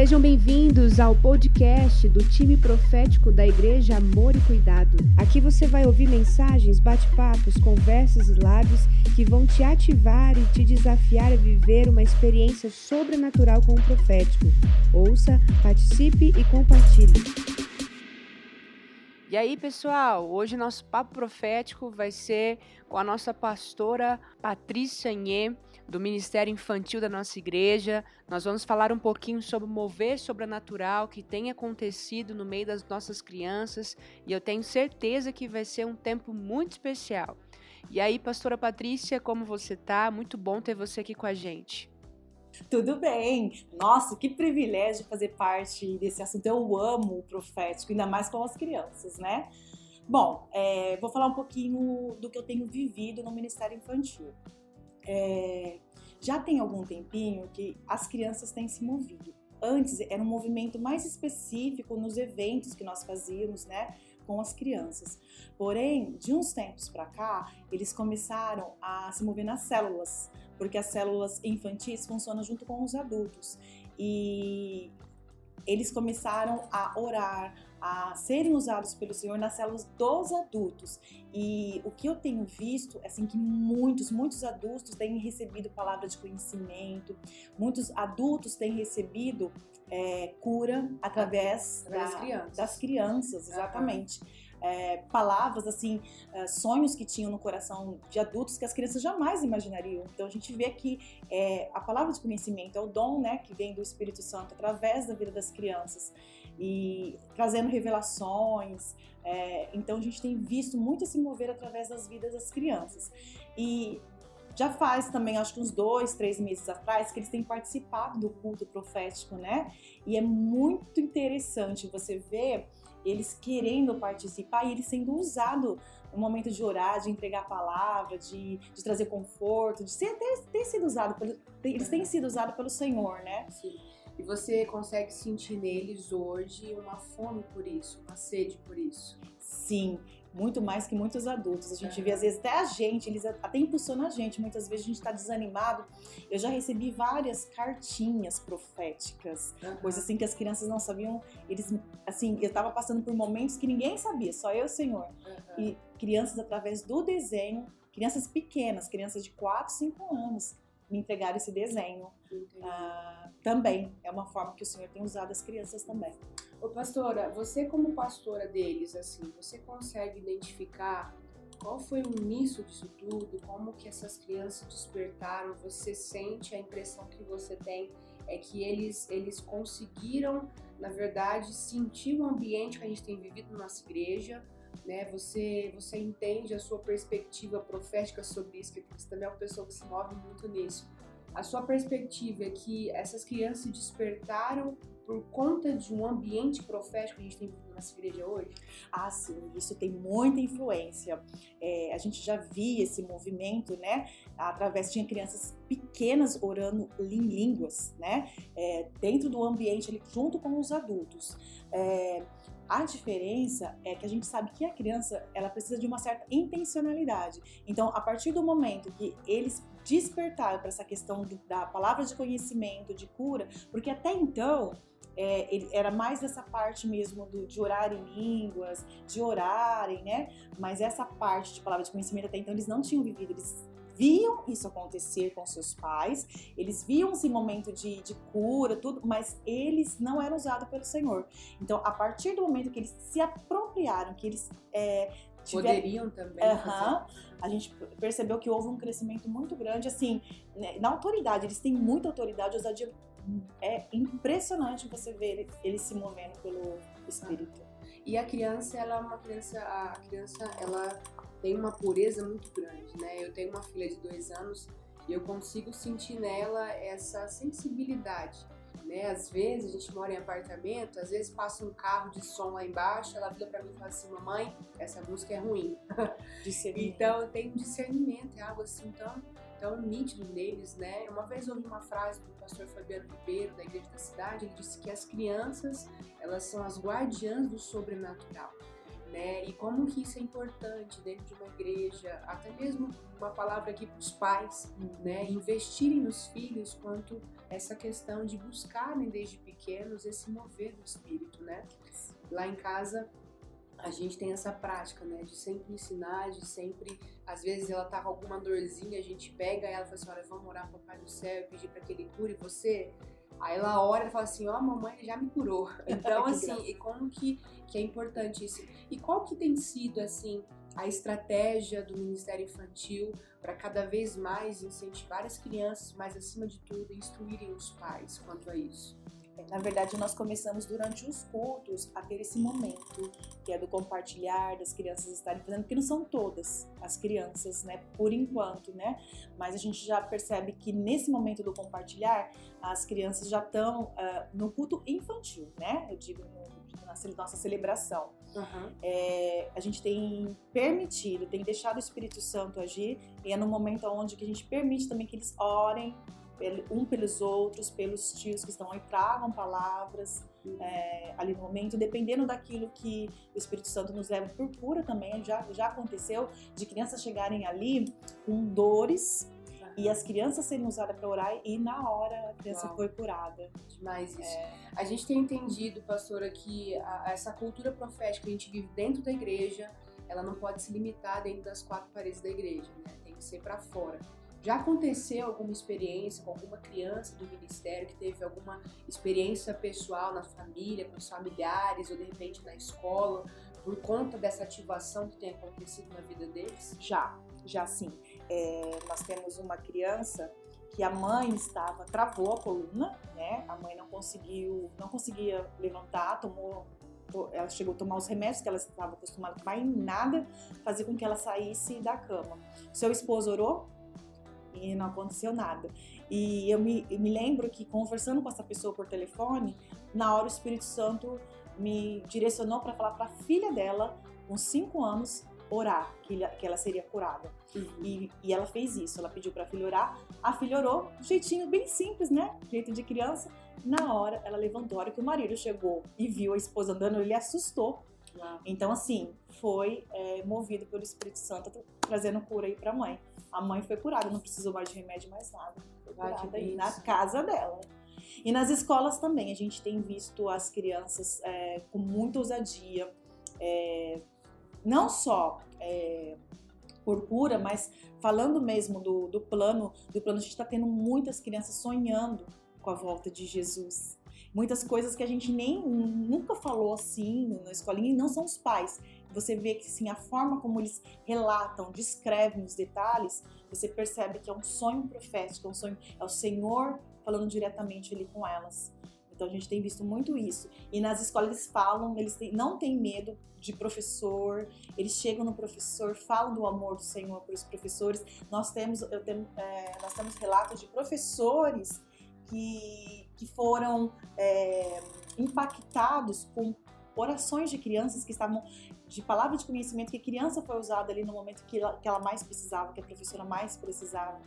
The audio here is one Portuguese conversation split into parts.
Sejam bem-vindos ao podcast do time profético da Igreja Amor e Cuidado. Aqui você vai ouvir mensagens, bate-papos, conversas e lábios que vão te ativar e te desafiar a viver uma experiência sobrenatural com o profético. Ouça, participe e compartilhe. E aí, pessoal, hoje nosso papo profético vai ser com a nossa pastora Patrícia Nhê do Ministério Infantil da nossa igreja. Nós vamos falar um pouquinho sobre o mover sobrenatural que tem acontecido no meio das nossas crianças e eu tenho certeza que vai ser um tempo muito especial. E aí, pastora Patrícia, como você tá? Muito bom ter você aqui com a gente. Tudo bem. Nossa, que privilégio fazer parte desse assunto. Eu amo o profético, ainda mais com as crianças, né? Bom, é, vou falar um pouquinho do que eu tenho vivido no Ministério Infantil. É, já tem algum tempinho que as crianças têm se movido. Antes era um movimento mais específico nos eventos que nós fazíamos, né, com as crianças. Porém, de uns tempos para cá, eles começaram a se mover nas células, porque as células infantis funcionam junto com os adultos. E eles começaram a orar, a serem usados pelo Senhor nas células dos adultos. E o que eu tenho visto é assim que muitos, muitos adultos têm recebido palavra de conhecimento, muitos adultos têm recebido é, cura através, através da, das crianças. Das crianças exatamente. Uhum. É, palavras, assim, é, sonhos que tinham no coração de adultos que as crianças jamais imaginariam. Então a gente vê que é, a palavra de conhecimento é o dom, né, que vem do Espírito Santo através da vida das crianças e trazendo revelações. É, então a gente tem visto muito se mover através das vidas das crianças. E já faz também, acho que uns dois, três meses atrás, que eles têm participado do culto profético, né? E é muito interessante você ver eles querendo participar e eles sendo usados no momento de orar, de entregar a palavra, de, de trazer conforto, de ser, ter, ter sido usado pelo, eles têm sido usados pelo Senhor, né? Sim. E você consegue sentir neles hoje uma fome por isso, uma sede por isso. Sim, muito mais que muitos adultos. A gente vê, às vezes, até a gente, eles até impulsionam a gente. Muitas vezes a gente está desanimado. Eu já recebi várias cartinhas proféticas, uhum. coisas assim que as crianças não sabiam. Eles, assim, eu estava passando por momentos que ninguém sabia, só eu, Senhor. Uhum. E crianças, através do desenho, crianças pequenas, crianças de 4, 5 anos, me entregaram esse desenho. Ah, também é uma forma que o Senhor tem usado as crianças também. Ô pastora, você como pastora deles, assim, você consegue identificar qual foi o início disso tudo? Como que essas crianças despertaram? Você sente a impressão que você tem é que eles eles conseguiram, na verdade, sentir o ambiente que a gente tem vivido na nossa igreja, né? Você você entende a sua perspectiva profética sobre isso, que você também é uma pessoa que se move muito nisso. A sua perspectiva é que essas crianças se despertaram por conta de um ambiente profético que a gente tem vivido nessa igreja hoje? Ah, sim, isso tem muita influência. É, a gente já via esse movimento, né? Através de crianças pequenas orando em línguas, né? É, dentro do ambiente, ali, junto com os adultos. É, a diferença é que a gente sabe que a criança ela precisa de uma certa intencionalidade. Então, a partir do momento que eles despertaram para essa questão da palavra de conhecimento, de cura, porque até então é, era mais essa parte mesmo do, de orar em línguas, de orarem, né? Mas essa parte de palavra de conhecimento até então eles não tinham vivido, eles viam isso acontecer com seus pais, eles viam esse momento de, de cura, tudo, mas eles não eram usados pelo Senhor. Então, a partir do momento que eles se apropriaram, que eles é, poderiam também. Uhum, a gente percebeu que houve um crescimento muito grande, assim, né, na autoridade, eles têm muita autoridade, ousadia é impressionante você ver ele, ele se movendo pelo espírito. E a criança, ela é uma criança, a criança, ela tem uma pureza muito grande, né? Eu tenho uma filha de dois anos e eu consigo sentir nela essa sensibilidade, né? Às vezes a gente mora em apartamento, às vezes passa um carro de som lá embaixo, ela vira para mim e fala assim, mamãe, essa música é ruim. então eu tenho discernimento, é algo assim tão tão nítido neles, né? Uma vez ouvi uma frase do pastor Fabiano Ribeiro, da Igreja da Cidade, ele disse que as crianças, elas são as guardiãs do sobrenatural. né? E como que isso é importante dentro de uma igreja, até mesmo uma palavra aqui para os pais, né? Investirem nos filhos quanto essa questão de buscarem desde pequenos esse mover do espírito, né? Lá em casa a gente tem essa prática, né, de sempre ensinar, de sempre, às vezes ela tá com alguma dorzinha, a gente pega ela e fala assim, olha, vamos orar pro Pai do Céu e pedir para que ele cure você. Aí ela ora e fala assim, ó, oh, mamãe já me curou. Então, assim, e como que, que é importante isso? E qual que tem sido, assim, a estratégia do Ministério Infantil para cada vez mais incentivar as crianças, mas acima de tudo, instruírem os pais quanto a isso? Na verdade, nós começamos durante os cultos a ter esse momento, que é do compartilhar, das crianças estarem fazendo, porque não são todas as crianças, né, por enquanto, né? Mas a gente já percebe que nesse momento do compartilhar, as crianças já estão uh, no culto infantil, né? Eu digo no, na nossa celebração. Uhum. É, a gente tem permitido, tem deixado o Espírito Santo agir, e é no momento onde que a gente permite também que eles orem um pelos outros, pelos tios que estão aí, tragam palavras é, ali no momento, dependendo daquilo que o Espírito Santo nos leva por cura também. Já, já aconteceu de crianças chegarem ali com dores e as crianças serem usadas para orar e na hora a criança Uau. foi curada. Demais isso. É... A gente tem entendido, pastora, que a, essa cultura profética que a gente vive dentro da igreja, ela não pode se limitar dentro das quatro paredes da igreja, né? Tem que ser para fora. Já aconteceu alguma experiência com alguma criança do ministério que teve alguma experiência pessoal na família, com os familiares ou de repente na escola, por conta dessa ativação que tem acontecido na vida deles? Já, já sim. É, nós temos uma criança que a mãe estava travou a coluna, né? A mãe não conseguiu, não conseguia levantar, tomou ela chegou a tomar os remédios que ela estava acostumada a tomar nada fazia com que ela saísse da cama. Seu esposo orou e não aconteceu nada. E eu me, eu me lembro que conversando com essa pessoa por telefone, na hora o Espírito Santo me direcionou para falar para a filha dela, com 5 anos, orar, que, que ela seria curada. Uhum. E, e, ela fez isso, ela pediu para a filha orar, a filha orou, um jeitinho bem simples, né? Jeito de criança. Na hora, ela levantou, a hora que o marido chegou e viu a esposa andando, ele assustou. Uau. Então, assim, foi é, movido pelo Espírito Santo, trazendo cura aí para a mãe. A mãe foi curada, não precisou mais de remédio, mais nada. Foi curada aí na casa dela. E nas escolas também, a gente tem visto as crianças é, com muita ousadia, é, não só é, por cura, mas falando mesmo do, do plano, do plano, a gente está tendo muitas crianças sonhando com a volta de Jesus. Muitas coisas que a gente nem nunca falou assim na escolinha, e não são os pais, você vê que assim, a forma como eles relatam, descrevem os detalhes, você percebe que é um sonho profético, é um sonho, é o Senhor falando diretamente ali com elas. Então a gente tem visto muito isso. E nas escolas eles falam, eles têm, não têm medo de professor, eles chegam no professor, falam do amor do Senhor para os professores. Nós temos, eu tenho, é, nós temos relatos de professores que, que foram é, impactados com orações de crianças que estavam de palavra de conhecimento que a criança foi usada ali no momento que ela, que ela mais precisava, que a professora mais precisava.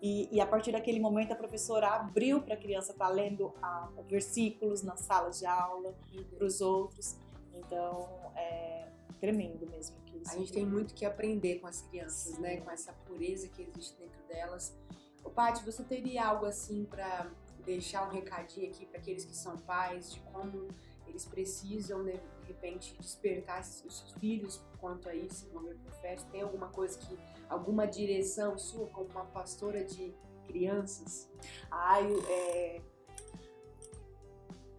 E, e a partir daquele momento a professora abriu para a criança estar tá lendo a, versículos na sala de aula para os outros. Então é tremendo mesmo. a gente tem muito que aprender com as crianças, né? Com essa pureza que existe dentro delas. O Paty, você teria algo assim para deixar um recadinho aqui para aqueles que são pais de como eles precisam, né, de repente, despertar os filhos quanto a isso, mover profético? Tem alguma coisa que, alguma direção sua como uma pastora de crianças? Ai, é,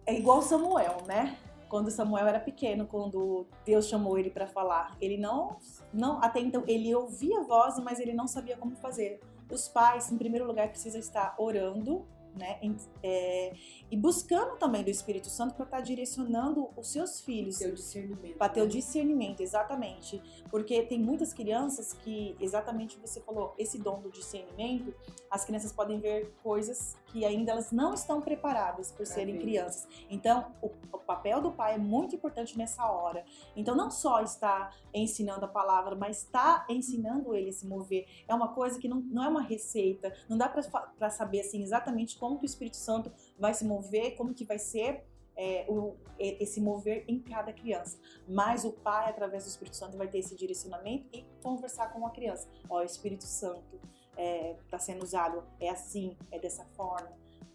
é igual Samuel, né? Quando Samuel era pequeno, quando Deus chamou ele para falar, ele não, não, até então ele ouvia a voz, mas ele não sabia como fazer. Os pais, em primeiro lugar, precisam estar orando né? É, e buscando também do Espírito Santo para estar tá direcionando os seus filhos. Ter o discernimento. Para ter né? o discernimento, exatamente. Porque tem muitas crianças que, exatamente você falou, esse dom do discernimento, as crianças podem ver coisas que ainda elas não estão preparadas por pra serem ver. crianças. Então, o, o, papel do pai é muito importante nessa hora. Então, não só está ensinando a palavra, mas está ensinando ele a se mover. É uma coisa que não, não é uma receita, não dá para saber assim exatamente como que o Espírito Santo vai se mover, como que vai ser, é, o, esse mover em cada criança. Mas o pai, através do Espírito Santo, vai ter esse direcionamento e conversar com a criança. Ó, o Espírito Santo está é, tá sendo usado, é assim, é dessa forma.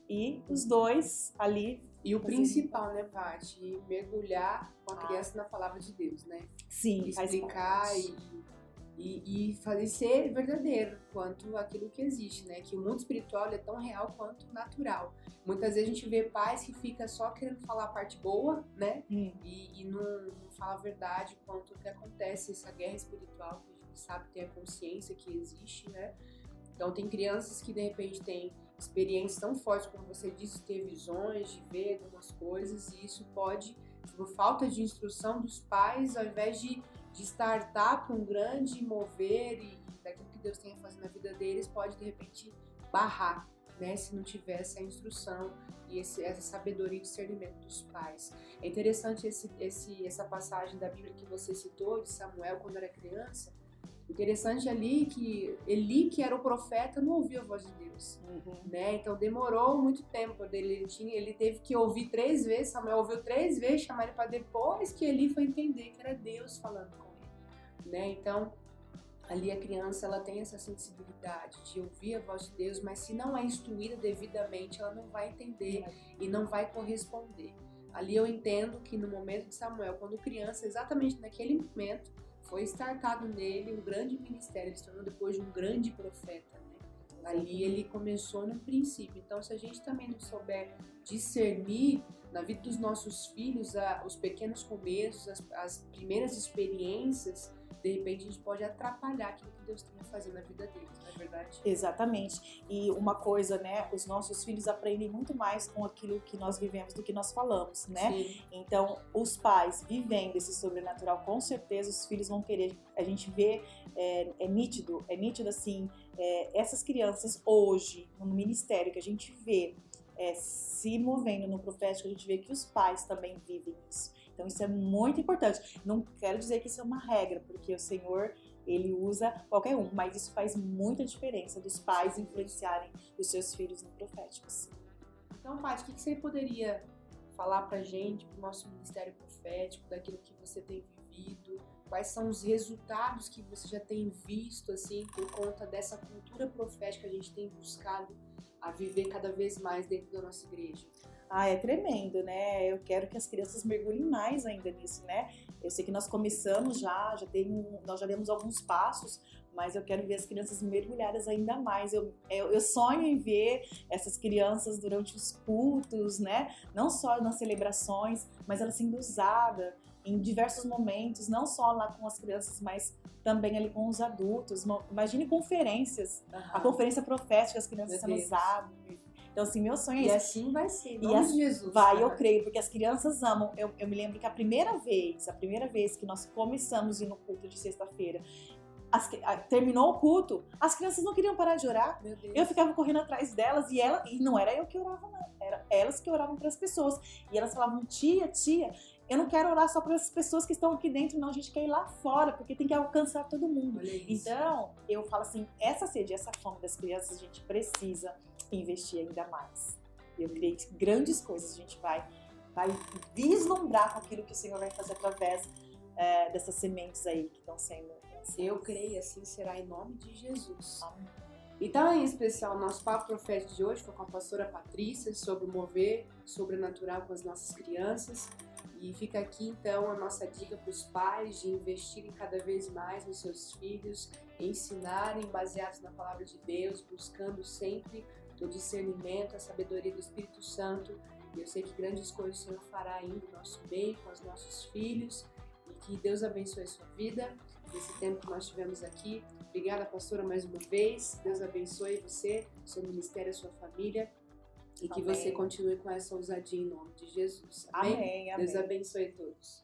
E os dois ali. E o principal, né, Paty? Mergulhar com a ah. criança na palavra de Deus, né? Sim, explicar e e, e fazer ser verdadeiro quanto aquilo que existe, né? Que o mundo espiritual é tão real quanto natural. Muitas vezes a gente vê pais que fica só querendo falar a parte boa, né? Hum. E, e não, não, fala a verdade quanto o que acontece, essa guerra espiritual que a gente sabe ter a consciência que existe, né? Então tem crianças que de repente têm experiências tão fortes como você disse, ter visões, de ver algumas coisas, e isso pode, por falta de instrução dos pais, ao invés de de startup, um grande mover e, daquilo que Deus tem a fazer na vida deles, pode de repente barrar, né, se não tiver essa instrução e esse, essa sabedoria e discernimento dos pais. É interessante esse, esse, essa passagem da Bíblia que você citou, de Samuel quando era criança, Interessante ali que Eli, que era o profeta, não ouvia a voz de Deus, uhum. né? Então demorou muito tempo dele. Ele, tinha, ele teve que ouvir três vezes. Samuel ouviu três vezes, chamar ele para depois que Eli foi entender que era Deus falando com ele, né? Então ali a criança ela tem essa sensibilidade de ouvir a voz de Deus, mas se não é instruída devidamente, ela não vai entender e não vai corresponder. Ali eu entendo que no momento de Samuel, quando criança, exatamente naquele momento foi startado nele um grande ministério, ele se tornou depois de um grande profeta. Né? Ali ele começou no princípio. Então, se a gente também não souber discernir na vida dos nossos filhos a, os pequenos começos, as, as primeiras experiências, de repente a gente pode atrapalhar aquilo que Deus tem a fazer na vida deles, não é verdade? Exatamente. E uma coisa, né, os nossos filhos aprendem muito mais com aquilo que nós vivemos do que nós falamos, né? Sim. Então, os pais vivendo esse sobrenatural, com certeza os filhos vão querer. A gente vê, é, é nítido, é nítido assim, é, essas crianças hoje, no ministério que a gente vê, é, se movendo no profético, a gente vê que os pais também vivem isso. Então isso é muito importante. Não quero dizer que isso é uma regra, porque o Senhor ele usa qualquer um, mas isso faz muita diferença dos pais influenciarem os seus filhos no profético. Então, Paty, o que você poderia falar pra gente, pro nosso ministério profético, daquilo que você tem vivido? Quais são os resultados que você já tem visto, assim, por conta dessa cultura profética que a gente tem buscado a viver cada vez mais dentro da nossa igreja? Ah, é tremendo, né? Eu quero que as crianças mergulhem mais ainda nisso, né? Eu sei que nós começamos já, já tem, nós já demos alguns passos, mas eu quero ver as crianças mergulhadas ainda mais. Eu, eu, eu, sonho em ver essas crianças durante os cultos, né? Não só nas celebrações, mas elas sendo usadas em diversos momentos, não só lá com as crianças, mas também ali com os adultos. Imagine conferências, uhum. a conferência profética, as crianças sendo usadas então, assim, meu sonho é isso. E assim vai ser, e assim, Jesus. Vai, cara. eu creio, porque as crianças amam. Eu, eu me lembro que a primeira vez, a primeira vez que nós começamos a ir no culto de sexta-feira, as, a, terminou o culto, as crianças não queriam parar de orar. Eu ficava correndo atrás delas e ela e não era eu que orava, não. Era elas que oravam para as pessoas. E elas falavam, tia, tia, eu não quero orar só para as pessoas que estão aqui dentro, não. A gente quer ir lá fora, porque tem que alcançar todo mundo. Então, eu falo assim, essa sede, essa fome das crianças, a gente precisa investir ainda mais. Eu creio que grandes coisas a gente vai, vai vislumbrar com aquilo que o Senhor vai fazer através é, dessas sementes aí que estão sendo. Eu creio, assim será em nome de Jesus. Amém. Então, em especial, nosso papo profético de hoje foi com a pastora Patrícia sobre o mover sobrenatural com as nossas crianças. E fica aqui então a nossa dica para os pais de investirem cada vez mais nos seus filhos, ensinarem baseados na palavra de Deus, buscando sempre o discernimento, a sabedoria do Espírito Santo. E eu sei que grandes coisas o Senhor fará ainda no nosso meio, com os nossos filhos. E que Deus abençoe a sua vida nesse tempo que nós tivemos aqui. Obrigada, pastora, mais uma vez. Deus abençoe você, seu ministério, a sua família. E que você continue com essa ousadia em nome de Jesus. Amém? amém, amém. Deus abençoe todos.